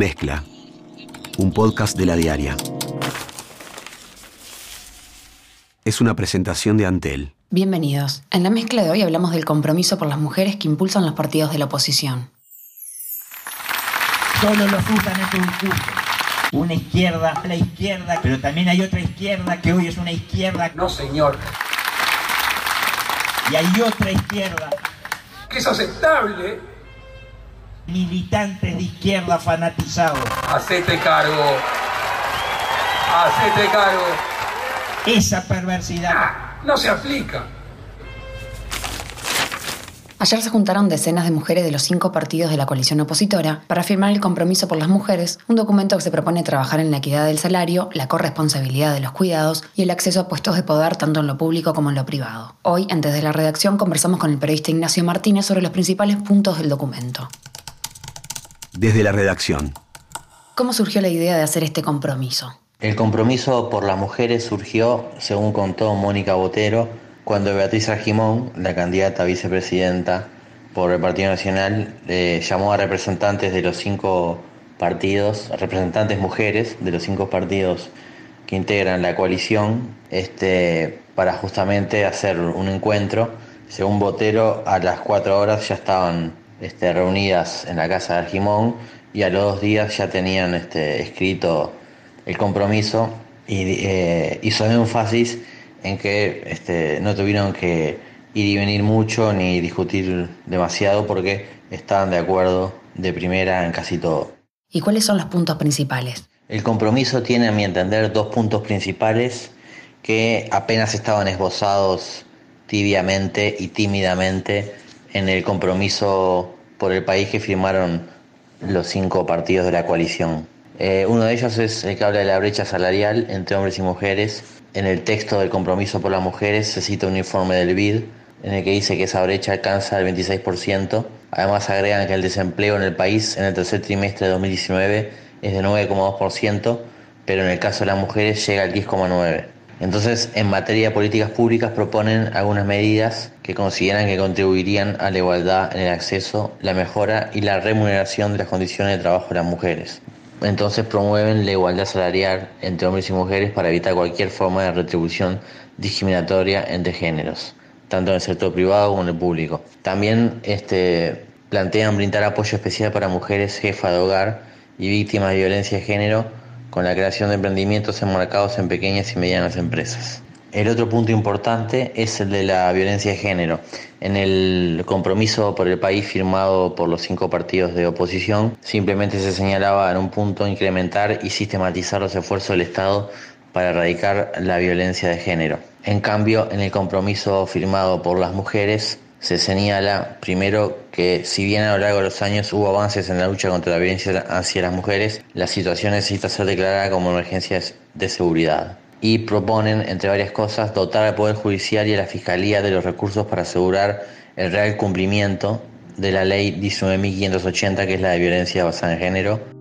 Mezcla, un podcast de la diaria. Es una presentación de Antel. Bienvenidos. En la mezcla de hoy hablamos del compromiso por las mujeres que impulsan los partidos de la oposición. Solo los usan en tu discurso. Una izquierda, la izquierda, pero también hay otra izquierda que hoy es una izquierda. No, señor. Y hay otra izquierda. Que es aceptable. Militantes de izquierda fanatizados. Hacete cargo. Hacete cargo. Esa perversidad. Ah, no se aplica. Ayer se juntaron decenas de mujeres de los cinco partidos de la coalición opositora para firmar el compromiso por las mujeres, un documento que se propone trabajar en la equidad del salario, la corresponsabilidad de los cuidados y el acceso a puestos de poder tanto en lo público como en lo privado. Hoy, antes de la redacción, conversamos con el periodista Ignacio Martínez sobre los principales puntos del documento. Desde la redacción. ¿Cómo surgió la idea de hacer este compromiso? El compromiso por las mujeres surgió, según contó Mónica Botero, cuando Beatriz Argimón, la candidata a vicepresidenta por el Partido Nacional, eh, llamó a representantes de los cinco partidos, representantes mujeres de los cinco partidos que integran la coalición, este, para justamente hacer un encuentro. Según Botero, a las cuatro horas ya estaban este, reunidas en la casa de Argimón y a los dos días ya tenían este, escrito el compromiso y eh, hizo énfasis en que este, no tuvieron que ir y venir mucho ni discutir demasiado porque estaban de acuerdo de primera en casi todo. ¿Y cuáles son los puntos principales? El compromiso tiene, a mi entender, dos puntos principales que apenas estaban esbozados tibiamente y tímidamente en el compromiso por el país que firmaron los cinco partidos de la coalición. Eh, uno de ellos es el que habla de la brecha salarial entre hombres y mujeres en el texto del compromiso por las mujeres se cita un informe del BID en el que dice que esa brecha alcanza el 26%. Además agregan que el desempleo en el país en el tercer trimestre de 2019 es de 9,2%, pero en el caso de las mujeres llega al 10,9%. Entonces, en materia de políticas públicas proponen algunas medidas que consideran que contribuirían a la igualdad en el acceso, la mejora y la remuneración de las condiciones de trabajo de las mujeres. Entonces promueven la igualdad salarial entre hombres y mujeres para evitar cualquier forma de retribución discriminatoria entre géneros, tanto en el sector privado como en el público. También este, plantean brindar apoyo especial para mujeres jefas de hogar y víctimas de violencia de género con la creación de emprendimientos enmarcados en pequeñas y medianas empresas. El otro punto importante es el de la violencia de género. En el compromiso por el país firmado por los cinco partidos de oposición, simplemente se señalaba en un punto incrementar y sistematizar los esfuerzos del Estado para erradicar la violencia de género. En cambio, en el compromiso firmado por las mujeres, se señala primero que si bien a lo largo de los años hubo avances en la lucha contra la violencia hacia las mujeres, la situación necesita ser declarada como emergencia de seguridad y proponen, entre varias cosas, dotar al Poder Judicial y a la Fiscalía de los recursos para asegurar el real cumplimiento de la ley 19.580, que es la de violencia basada en género.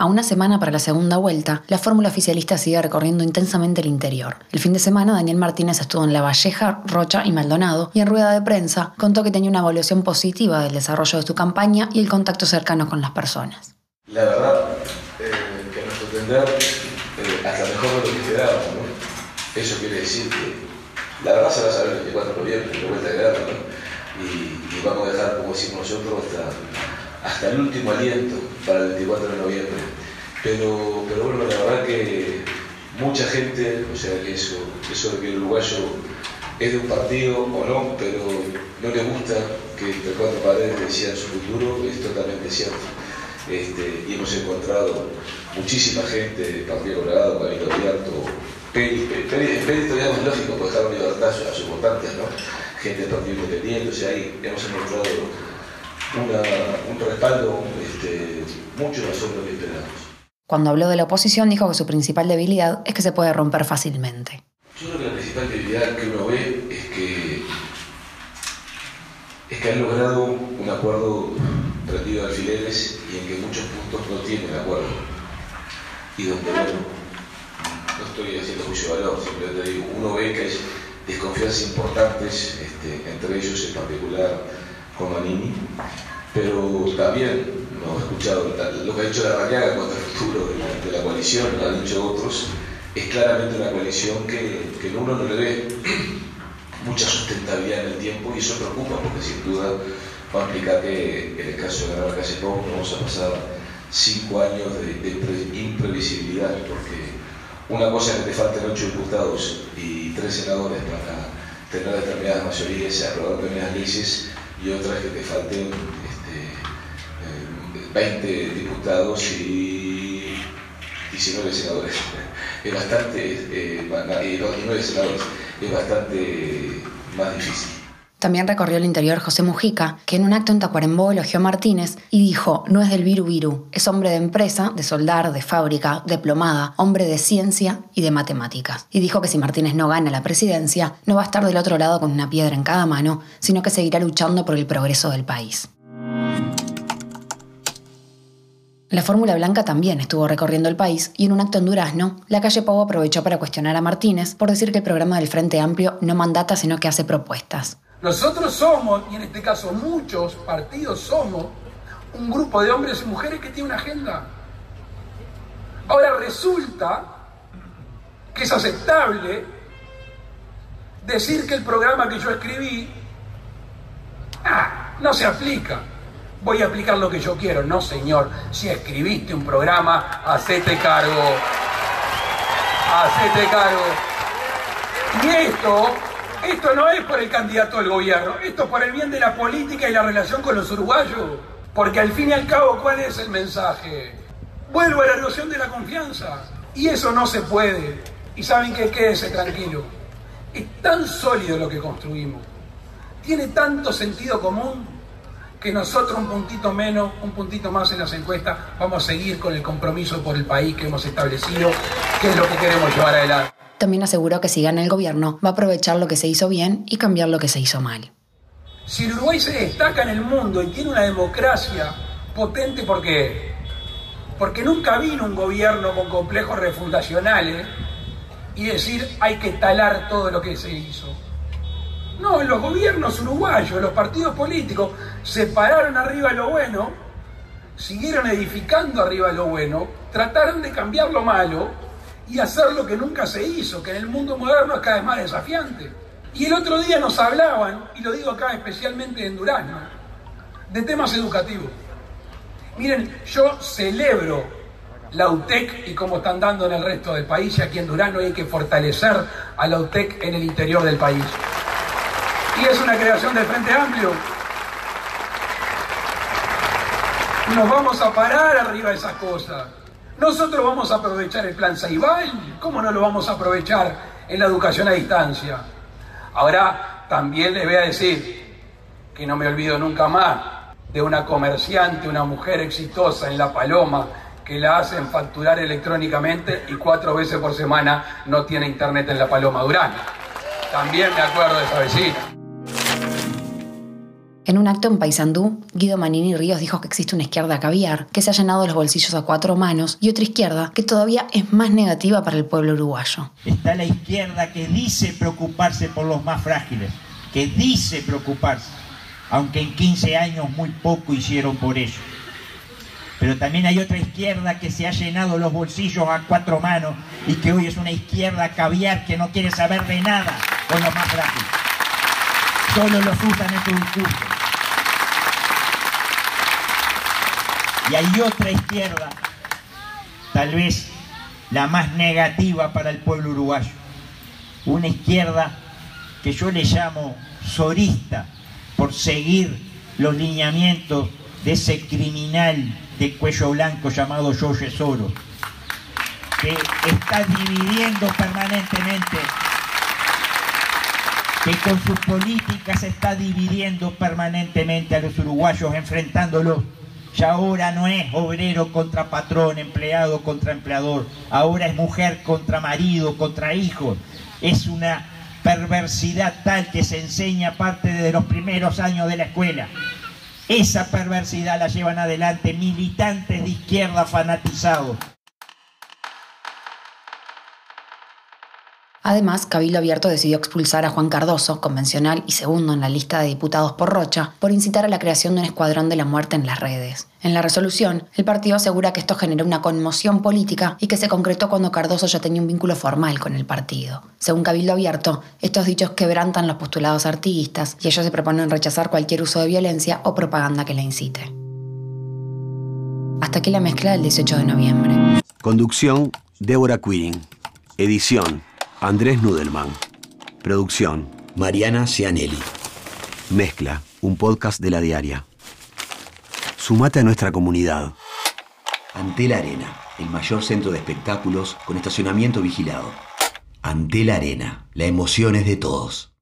A una semana para la segunda vuelta, la fórmula oficialista sigue recorriendo intensamente el interior. El fin de semana, Daniel Martínez estuvo en La Valleja, Rocha y Maldonado y en rueda de prensa contó que tenía una evaluación positiva del desarrollo de su campaña y el contacto cercano con las personas. La verdad, eh, hasta mejor de lo que esperábamos. ¿no? Eso quiere decir que la verdad se va a saber el 24 de noviembre, la vuelta de guerra, ¿no? y, vamos a dejar, como decimos nosotros, hasta el último aliento para el 24 de noviembre. Pero, pero bueno, la verdad que mucha gente, o sea, eso, eso de que el uruguayo es de un partido o no, pero no le gusta que entre cuatro paredes decían su futuro, es totalmente cierto. Este, y hemos encontrado muchísima gente, Partido Colorado, Cabildo Abierto, Perito digamos lógico, pues dejar libertad a sus votantes, ¿no? gente del Partido Independiente, o sea, ahí hemos encontrado un respaldo este, mucho más de lo que esperábamos. Cuando habló de la oposición dijo que su principal debilidad es que se puede romper fácilmente. Yo creo que la principal debilidad que uno ve es que, es que han logrado un acuerdo rendido de alfileres y en que muchos puntos no tienen acuerdo. Y donde, bueno, no estoy haciendo juicio de valor, simplemente digo, uno ve que hay desconfianzas importantes, este, entre ellos en particular con Manini, pero también no he escuchado lo que ha dicho la Rañaga cuanto al futuro de la, coalición, lo han dicho otros, es claramente una coalición que, que uno no le ve mucha sustentabilidad en el tiempo y eso preocupa porque sin duda va a implicar que en el caso de la Calle vamos a pasar cinco años de, imprevisibilidad porque una cosa es que te falten ocho diputados y tres senadores para tener determinadas mayorías y aprobar determinadas leyes y otra es que te falten 20 este, eh, diputados y 19 senadores. Es bastante, eh, y 9 senadores, es bastante más difícil. También recorrió el interior José Mujica, que en un acto en Tacuarembó elogió a Martínez y dijo, no es del viru viru, es hombre de empresa, de soldar, de fábrica, diplomada, hombre de ciencia y de matemáticas. Y dijo que si Martínez no gana la presidencia, no va a estar del otro lado con una piedra en cada mano, sino que seguirá luchando por el progreso del país. La Fórmula Blanca también estuvo recorriendo el país y en un acto en Durazno, la calle Pau aprovechó para cuestionar a Martínez por decir que el programa del Frente Amplio no mandata sino que hace propuestas. Nosotros somos, y en este caso muchos partidos somos, un grupo de hombres y mujeres que tiene una agenda. Ahora resulta que es aceptable decir que el programa que yo escribí ah, no se aplica. Voy a aplicar lo que yo quiero. No, señor. Si escribiste un programa, hacete cargo. Hacete cargo. Y esto esto no es por el candidato al gobierno, esto es por el bien de la política y la relación con los uruguayos. Porque al fin y al cabo, ¿cuál es el mensaje? Vuelvo a la erosión de la confianza. Y eso no se puede. Y saben que quédese tranquilo. Es tan sólido lo que construimos. Tiene tanto sentido común que nosotros un puntito menos, un puntito más en las encuestas, vamos a seguir con el compromiso por el país que hemos establecido, que es lo que queremos llevar adelante. También aseguró que si gana el gobierno, va a aprovechar lo que se hizo bien y cambiar lo que se hizo mal. Si Uruguay se destaca en el mundo y tiene una democracia potente, ¿por qué? Porque nunca vino un gobierno con complejos refundacionales y decir hay que talar todo lo que se hizo. No, los gobiernos uruguayos, los partidos políticos se pararon arriba de lo bueno, siguieron edificando arriba de lo bueno, trataron de cambiar lo malo y hacer lo que nunca se hizo, que en el mundo moderno es cada vez más desafiante. Y el otro día nos hablaban, y lo digo acá especialmente en Durazno, de temas educativos. Miren, yo celebro la UTEC y cómo están dando en el resto del país, y aquí en Durazno hay que fortalecer a la UTEC en el interior del país. Y es una creación del Frente Amplio. Nos vamos a parar arriba de esas cosas. Nosotros vamos a aprovechar el plan Saibal, ¿cómo no lo vamos a aprovechar en la educación a distancia? Ahora también les voy a decir que no me olvido nunca más de una comerciante, una mujer exitosa en La Paloma, que la hacen facturar electrónicamente y cuatro veces por semana no tiene internet en La Paloma Durán. También me acuerdo de esa vecina. En un acto en Paysandú, Guido Manini Ríos dijo que existe una izquierda caviar, que se ha llenado los bolsillos a cuatro manos, y otra izquierda que todavía es más negativa para el pueblo uruguayo. Está la izquierda que dice preocuparse por los más frágiles, que dice preocuparse, aunque en 15 años muy poco hicieron por ello. Pero también hay otra izquierda que se ha llenado los bolsillos a cuatro manos y que hoy es una izquierda caviar que no quiere saber de nada con los más frágiles. Solo los usan en su discurso. Y hay otra izquierda, tal vez la más negativa para el pueblo uruguayo. Una izquierda que yo le llamo sorista por seguir los lineamientos de ese criminal de cuello blanco llamado George Soros, que está dividiendo permanentemente, que con sus políticas está dividiendo permanentemente a los uruguayos, enfrentándolos ya ahora no es obrero contra patrón, empleado contra empleador. Ahora es mujer contra marido, contra hijo. Es una perversidad tal que se enseña parte de los primeros años de la escuela. Esa perversidad la llevan adelante militantes de izquierda fanatizados. Además, Cabildo Abierto decidió expulsar a Juan Cardoso, convencional y segundo en la lista de diputados por Rocha, por incitar a la creación de un escuadrón de la muerte en las redes. En la resolución, el partido asegura que esto generó una conmoción política y que se concretó cuando Cardoso ya tenía un vínculo formal con el partido. Según Cabildo Abierto, estos dichos quebrantan los postulados artiguistas y ellos se proponen rechazar cualquier uso de violencia o propaganda que la incite. Hasta aquí la mezcla del 18 de noviembre. Conducción, Débora Quirin. Edición, Andrés Nudelman. Producción, Mariana Cianelli. Mezcla, un podcast de la diaria. Sumate a nuestra comunidad. Antel Arena, el mayor centro de espectáculos con estacionamiento vigilado. Antel Arena, la emoción es de todos.